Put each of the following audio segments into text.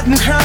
let me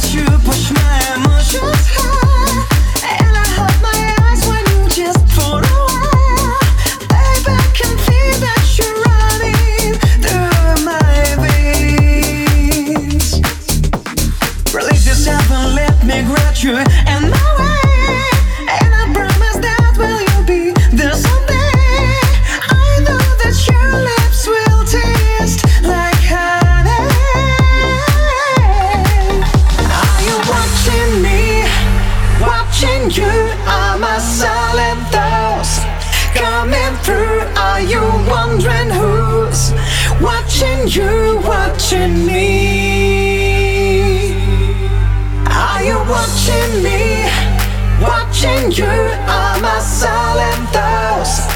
Saçı başmaya you are my silent thoughts coming through. Are you wondering who's watching you, watching me? Are you watching me? Watching you are my silent thoughts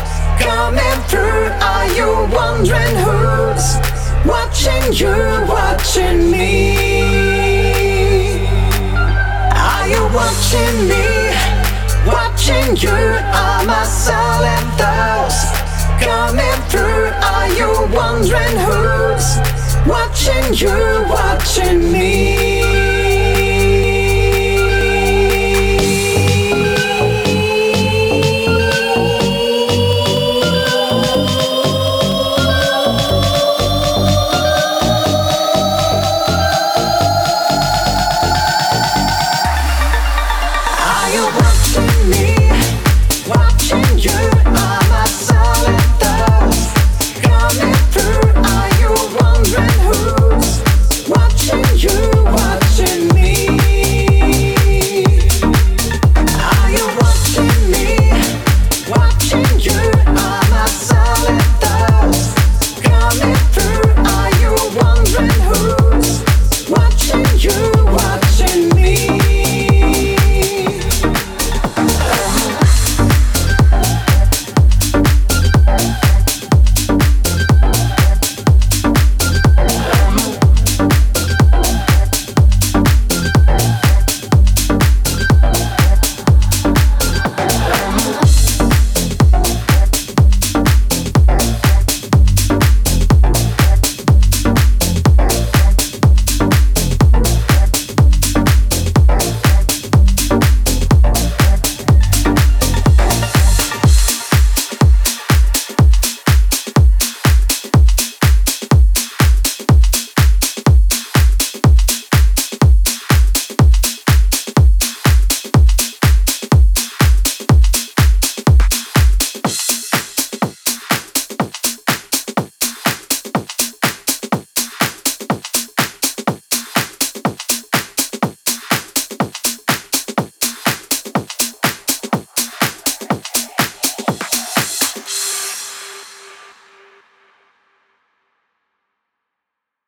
coming through. Are you wondering who's watching you? You are my silent thoughts coming through. Are you wondering who's watching you, watching me?